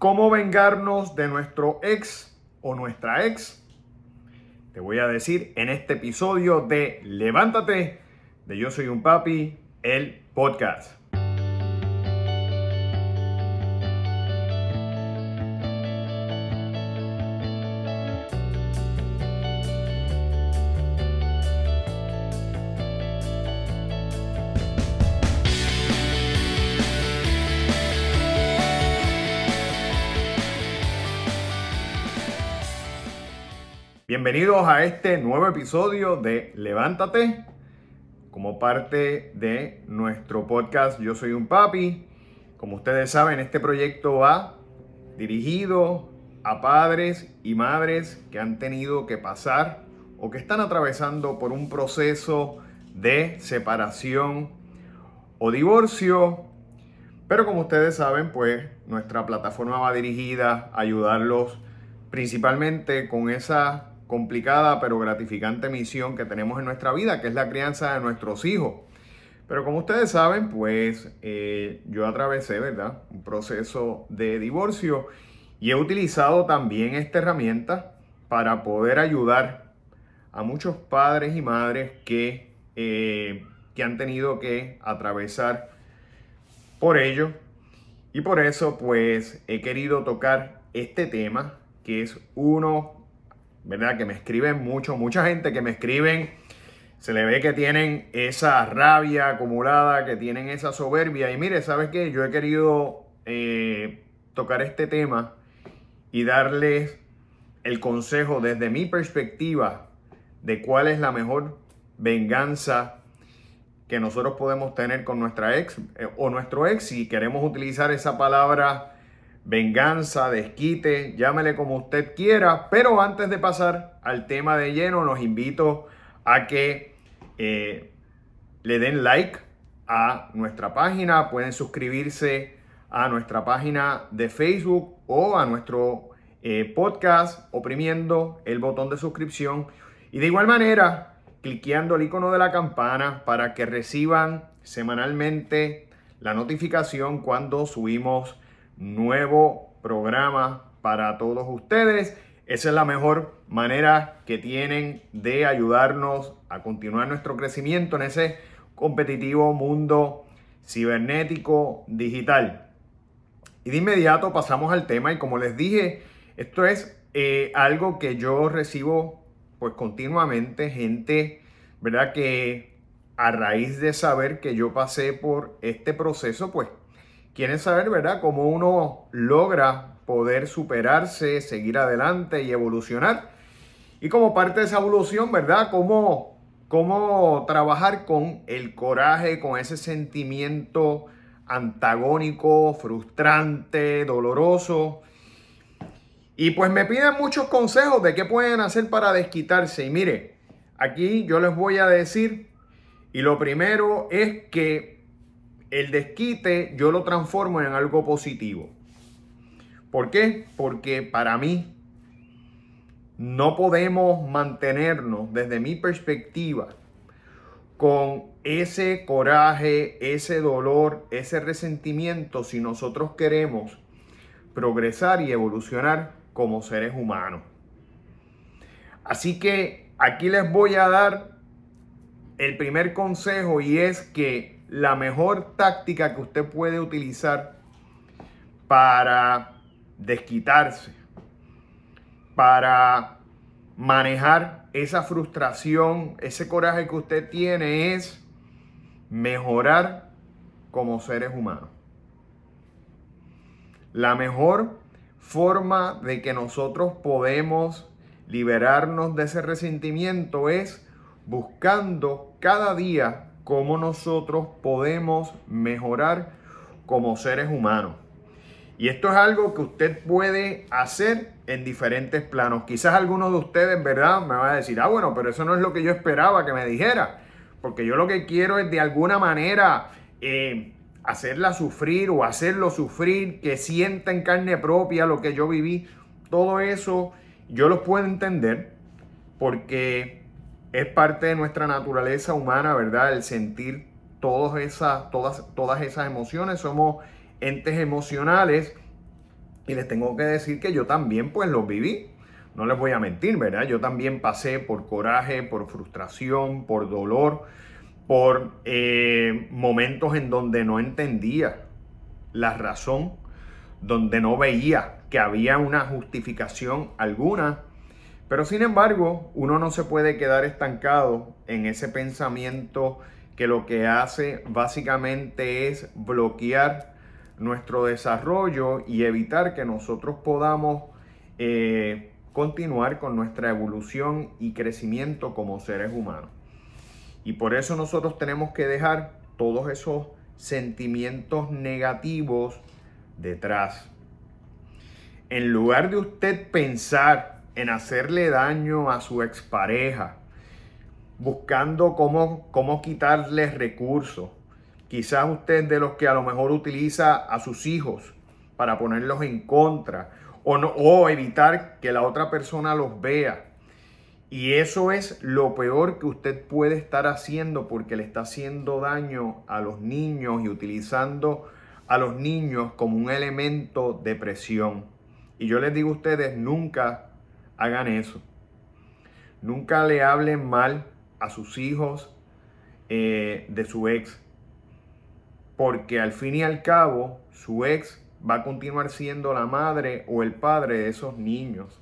¿Cómo vengarnos de nuestro ex o nuestra ex? Te voy a decir en este episodio de Levántate, de Yo Soy un Papi, el podcast. Bienvenidos a este nuevo episodio de Levántate, como parte de nuestro podcast Yo Soy un Papi. Como ustedes saben, este proyecto va dirigido a padres y madres que han tenido que pasar o que están atravesando por un proceso de separación o divorcio. Pero como ustedes saben, pues nuestra plataforma va dirigida a ayudarlos principalmente con esa complicada pero gratificante misión que tenemos en nuestra vida, que es la crianza de nuestros hijos. Pero como ustedes saben, pues eh, yo atravesé, ¿verdad? Un proceso de divorcio y he utilizado también esta herramienta para poder ayudar a muchos padres y madres que, eh, que han tenido que atravesar por ello. Y por eso, pues, he querido tocar este tema, que es uno ¿verdad? Que me escriben mucho, mucha gente que me escriben, se le ve que tienen esa rabia acumulada, que tienen esa soberbia. Y mire, ¿sabes qué? Yo he querido eh, tocar este tema y darles el consejo desde mi perspectiva de cuál es la mejor venganza que nosotros podemos tener con nuestra ex eh, o nuestro ex si queremos utilizar esa palabra venganza, desquite, llámele como usted quiera. Pero antes de pasar al tema de lleno, los invito a que eh, le den like a nuestra página. Pueden suscribirse a nuestra página de Facebook o a nuestro eh, podcast oprimiendo el botón de suscripción. Y de igual manera, cliqueando el icono de la campana para que reciban semanalmente la notificación cuando subimos nuevo programa para todos ustedes. Esa es la mejor manera que tienen de ayudarnos a continuar nuestro crecimiento en ese competitivo mundo cibernético digital. Y de inmediato pasamos al tema y como les dije, esto es eh, algo que yo recibo pues continuamente, gente, ¿verdad? Que a raíz de saber que yo pasé por este proceso, pues quieren saber, ¿verdad?, cómo uno logra poder superarse, seguir adelante y evolucionar. Y como parte de esa evolución, ¿verdad?, cómo, cómo trabajar con el coraje, con ese sentimiento antagónico, frustrante, doloroso. Y pues me piden muchos consejos de qué pueden hacer para desquitarse. Y mire, aquí yo les voy a decir, y lo primero es que el desquite yo lo transformo en algo positivo. ¿Por qué? Porque para mí no podemos mantenernos desde mi perspectiva con ese coraje, ese dolor, ese resentimiento si nosotros queremos progresar y evolucionar como seres humanos. Así que aquí les voy a dar el primer consejo y es que la mejor táctica que usted puede utilizar para desquitarse, para manejar esa frustración, ese coraje que usted tiene es mejorar como seres humanos. La mejor forma de que nosotros podemos liberarnos de ese resentimiento es buscando cada día cómo nosotros podemos mejorar como seres humanos. Y esto es algo que usted puede hacer en diferentes planos. Quizás algunos de ustedes, ¿verdad? Me va a decir, ah, bueno, pero eso no es lo que yo esperaba que me dijera. Porque yo lo que quiero es de alguna manera eh, hacerla sufrir o hacerlo sufrir, que sienta en carne propia lo que yo viví. Todo eso yo lo puedo entender porque es parte de nuestra naturaleza humana, ¿verdad? El sentir todas esas, todas, todas esas emociones. Somos entes emocionales Y les tengo que decir que yo también pues los viví. No les voy a mentir, ¿verdad? Yo también pasé por coraje, por frustración, por dolor, por eh, momentos en donde no entendía la razón, donde no veía que había una justificación alguna. Pero sin embargo, uno no se puede quedar estancado en ese pensamiento que lo que hace básicamente es bloquear nuestro desarrollo y evitar que nosotros podamos eh, continuar con nuestra evolución y crecimiento como seres humanos. Y por eso nosotros tenemos que dejar todos esos sentimientos negativos detrás. En lugar de usted pensar en hacerle daño a su expareja, buscando cómo, cómo quitarle recursos, quizás usted de los que a lo mejor utiliza a sus hijos para ponerlos en contra o, no, o evitar que la otra persona los vea. Y eso es lo peor que usted puede estar haciendo porque le está haciendo daño a los niños y utilizando a los niños como un elemento de presión. Y yo les digo a ustedes, nunca hagan eso. Nunca le hablen mal a sus hijos eh, de su ex. Porque al fin y al cabo, su ex va a continuar siendo la madre o el padre de esos niños.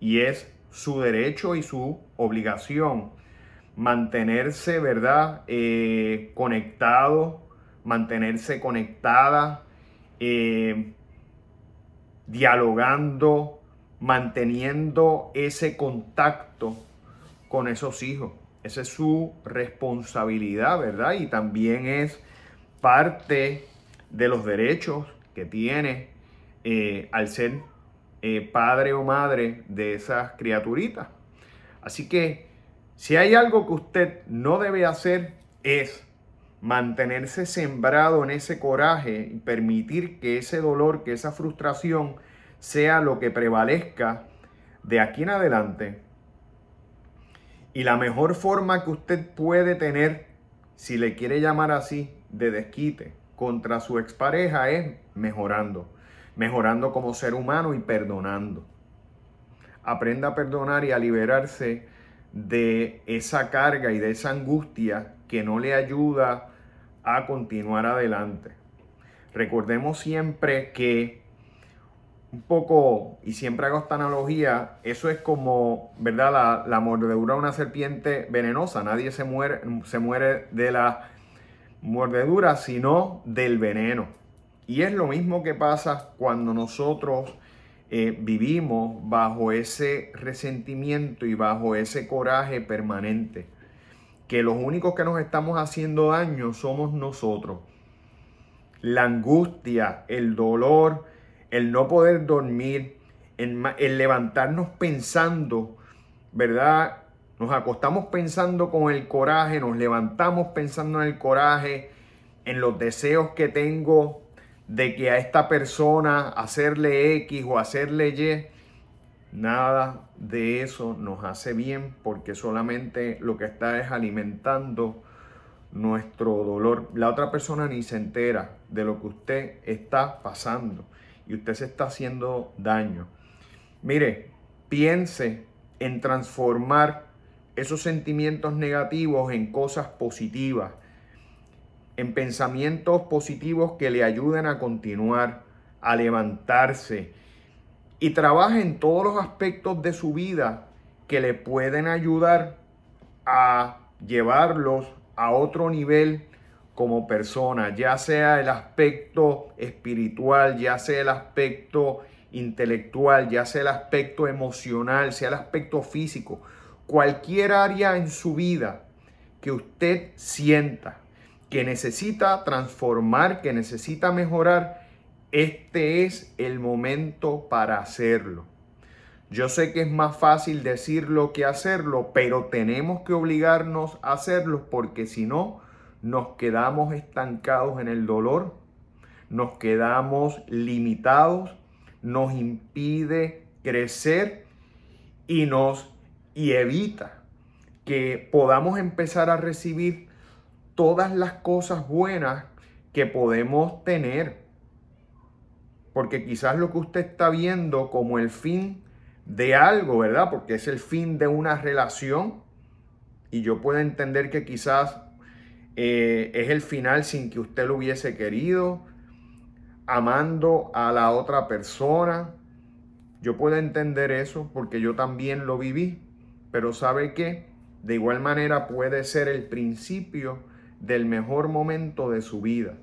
Y es su derecho y su obligación mantenerse, ¿verdad? Eh, conectado, mantenerse conectada, eh, dialogando, manteniendo ese contacto con esos hijos. Esa es su responsabilidad, ¿verdad? Y también es parte de los derechos que tiene eh, al ser eh, padre o madre de esas criaturitas. Así que si hay algo que usted no debe hacer es mantenerse sembrado en ese coraje y permitir que ese dolor, que esa frustración sea lo que prevalezca de aquí en adelante. Y la mejor forma que usted puede tener, si le quiere llamar así, de desquite contra su expareja es mejorando. Mejorando como ser humano y perdonando. Aprenda a perdonar y a liberarse de esa carga y de esa angustia que no le ayuda a continuar adelante. Recordemos siempre que un poco, y siempre hago esta analogía, eso es como, ¿verdad? La, la mordedura de una serpiente venenosa. Nadie se muere, se muere de la mordedura, sino del veneno. Y es lo mismo que pasa cuando nosotros eh, vivimos bajo ese resentimiento y bajo ese coraje permanente que los únicos que nos estamos haciendo daño somos nosotros. La angustia, el dolor, el no poder dormir, el, levantarnos pensando, ¿verdad? Nos acostamos pensando con el coraje, nos levantamos pensando en el coraje, en los deseos que tengo de que a esta persona hacerle X o hacerle Y. Nada de eso nos hace bien porque solamente lo que está es alimentando nuestro dolor. La otra persona ni se entera de lo que usted está pasando y usted se está haciendo daño. Mire, piense en transformar esos sentimientos negativos en cosas positivas, en pensamientos positivos que le ayuden a continuar, a levantarse, y trabaje en todos los aspectos de su vida que le pueden ayudar a llevarlos a otro nivel como persona, ya sea el aspecto espiritual, ya sea el aspecto intelectual, ya sea el aspecto emocional, sea el aspecto físico, cualquier área en su vida que usted sienta que necesita transformar, que necesita mejorar, este es el momento para hacerlo. Yo sé que es más fácil decirlo que hacerlo, pero tenemos que obligarnos a hacerlo porque si no, nos quedamos estancados en el dolor, nos quedamos limitados, nos impide crecer y nos y evita que podamos empezar a recibir todas las cosas buenas que podemos tener porque quizás lo que usted está viendo como el fin de algo, ¿verdad? Porque es el fin de una relación y yo puedo entender que quizás eh, es el final sin que usted lo hubiese querido, amando a la otra persona. Yo puedo entender eso porque yo también lo viví, pero ¿sabe qué? De igual manera puede ser el principio del mejor momento de su vida,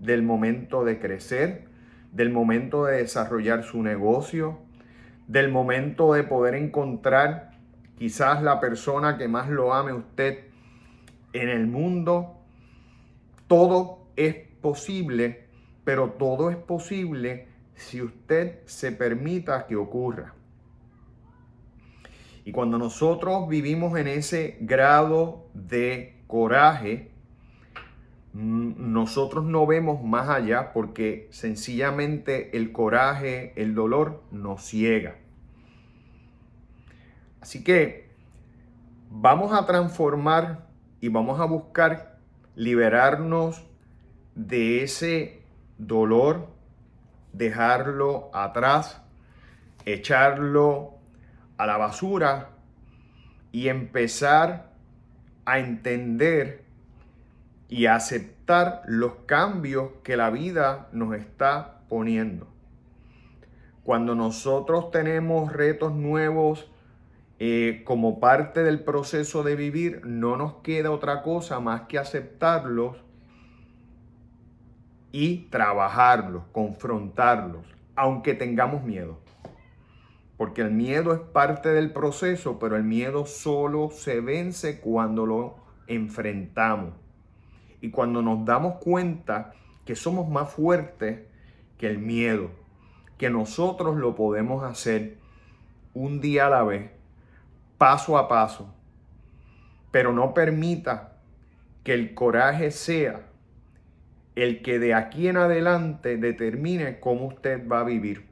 del momento de crecer, del momento de desarrollar su negocio, del momento de poder encontrar quizás la persona que más lo ame usted en el mundo. Todo es posible, pero todo es posible si usted se permita que ocurra. Y cuando nosotros vivimos en ese grado de coraje, nosotros no vemos más allá porque sencillamente el coraje, el dolor nos ciega. Así que vamos a transformar y vamos a buscar liberarnos de ese dolor, dejarlo atrás, echarlo a la basura y empezar a entender y aceptar los cambios que la vida nos está poniendo. Cuando nosotros tenemos retos nuevos eh, como parte del proceso de vivir, no nos queda otra cosa más que aceptarlos y trabajarlos, confrontarlos, aunque tengamos miedo. Porque el miedo es parte del proceso, pero el miedo solo se vence cuando lo enfrentamos. Y cuando nos damos cuenta que somos más fuertes que el miedo, que nosotros lo podemos hacer un día a la vez, paso a paso, pero no permita que el coraje sea el que de aquí en adelante determine cómo usted va a vivir.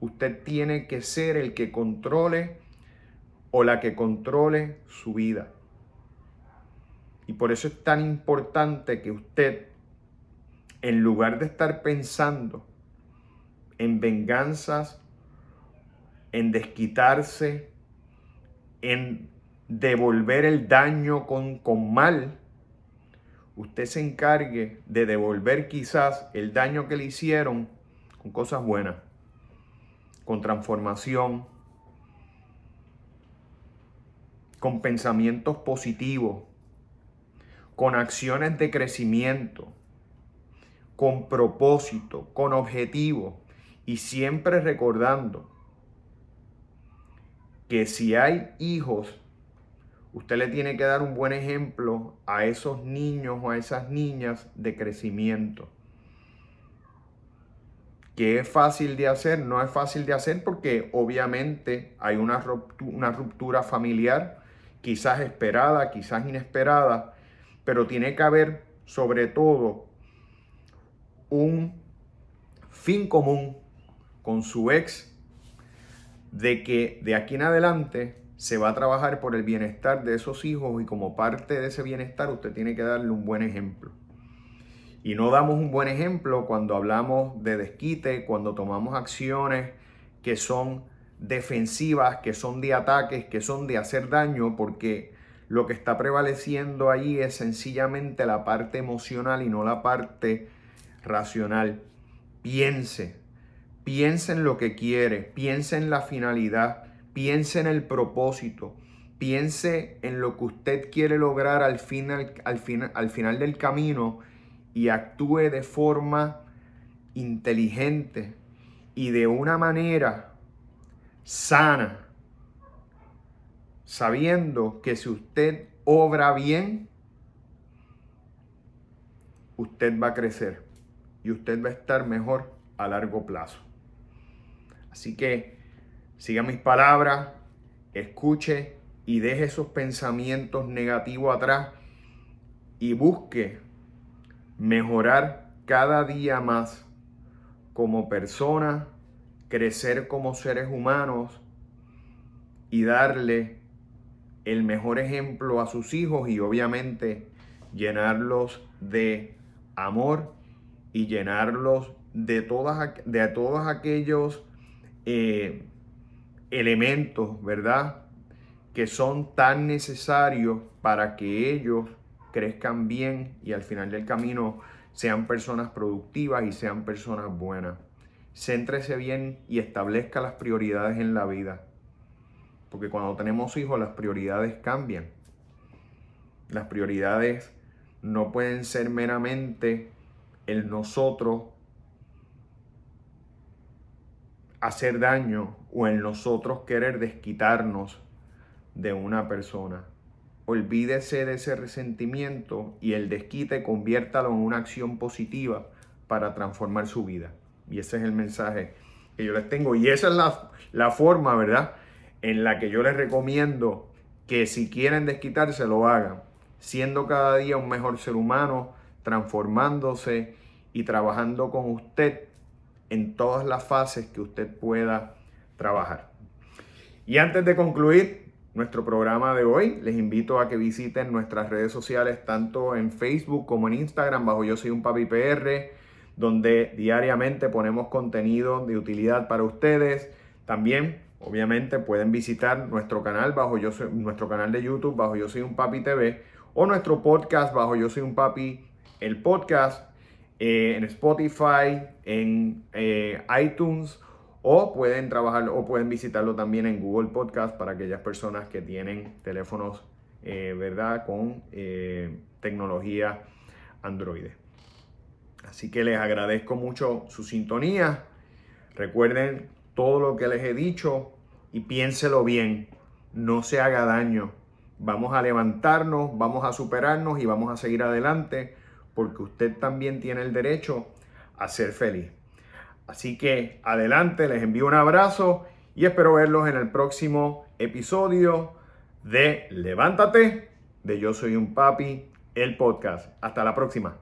Usted tiene que ser el que controle o la que controle su vida. Y por eso es tan importante que usted, en lugar de estar pensando en venganzas, en desquitarse, en devolver el daño con, con mal, usted se encargue de devolver quizás el daño que le hicieron con cosas buenas, con transformación, con pensamientos positivos, con acciones de crecimiento, con propósito, con objetivo y siempre recordando que si hay hijos, usted le tiene que dar un buen ejemplo a esos niños o a esas niñas de crecimiento. Que es fácil de hacer, no es fácil de hacer porque obviamente hay una ruptura, una ruptura familiar, quizás esperada, quizás inesperada, pero tiene que haber sobre todo un fin común con su ex de que de aquí en adelante se va a trabajar por el bienestar de esos hijos y como parte de ese bienestar usted tiene que darle un buen ejemplo. Y no damos un buen ejemplo cuando hablamos de desquite, cuando tomamos acciones que son defensivas, que son de ataques, que son de hacer daño, porque lo que está prevaleciendo ahí es sencillamente la parte emocional y no la parte racional. Piense, piense en lo que quiere, piense en la finalidad, piense en el propósito, piense en lo que usted quiere lograr al final, al final, al final del camino y actúe de forma inteligente y de una manera sana sabiendo que si usted obra bien, usted va a crecer y usted va a estar mejor a largo plazo. Así que siga mis palabras, escuche y deje esos pensamientos negativos atrás y busque mejorar cada día más como persona, crecer como seres humanos y darle el mejor ejemplo a sus hijos y obviamente llenarlos de amor y llenarlos de, todas, de todos aquellos eh, elementos, ¿verdad? Que son tan necesarios para que ellos crezcan bien y al final del camino sean personas productivas y sean personas buenas. Céntrese bien y establezca las prioridades en la vida. Porque cuando tenemos hijos las prioridades cambian. Las prioridades no pueden ser meramente el nosotros hacer daño o el nosotros querer desquitarnos de una persona. Olvídese de ese resentimiento y el desquite conviértalo en una acción positiva para transformar su vida. Y ese es el mensaje que yo les tengo. Y esa es la, la forma, ¿verdad? En la que yo les recomiendo que si quieren desquitarse lo hagan. Siendo cada día un mejor ser humano, transformándose y trabajando con usted en todas las fases que usted pueda trabajar. Y antes de concluir nuestro programa de hoy, les invito a que visiten nuestras redes sociales tanto en Facebook como en Instagram bajo Yo Soy un Papi PR, donde diariamente ponemos contenido de utilidad para ustedes. También, obviamente, pueden visitar nuestro canal bajo Yo Soy, nuestro canal de YouTube bajo Yo Soy un Papi TV o nuestro podcast bajo Yo Soy un Papi el podcast eh, en Spotify, en eh, iTunes o pueden trabajar o pueden visitarlo también en Google Podcast para aquellas personas que tienen teléfonos, eh, ¿verdad? Con tecnología Android. Así que les agradezco mucho su sintonía. Recuerden todo lo que les he dicho y piénselo bien. No se haga daño. Vamos a levantarnos, vamos a superarnos y vamos a seguir adelante porque usted también tiene el derecho a ser feliz. Así que adelante, les envío un abrazo y espero verlos en el próximo episodio de Levántate, de Yo Soy un Papi, el podcast. Hasta la próxima.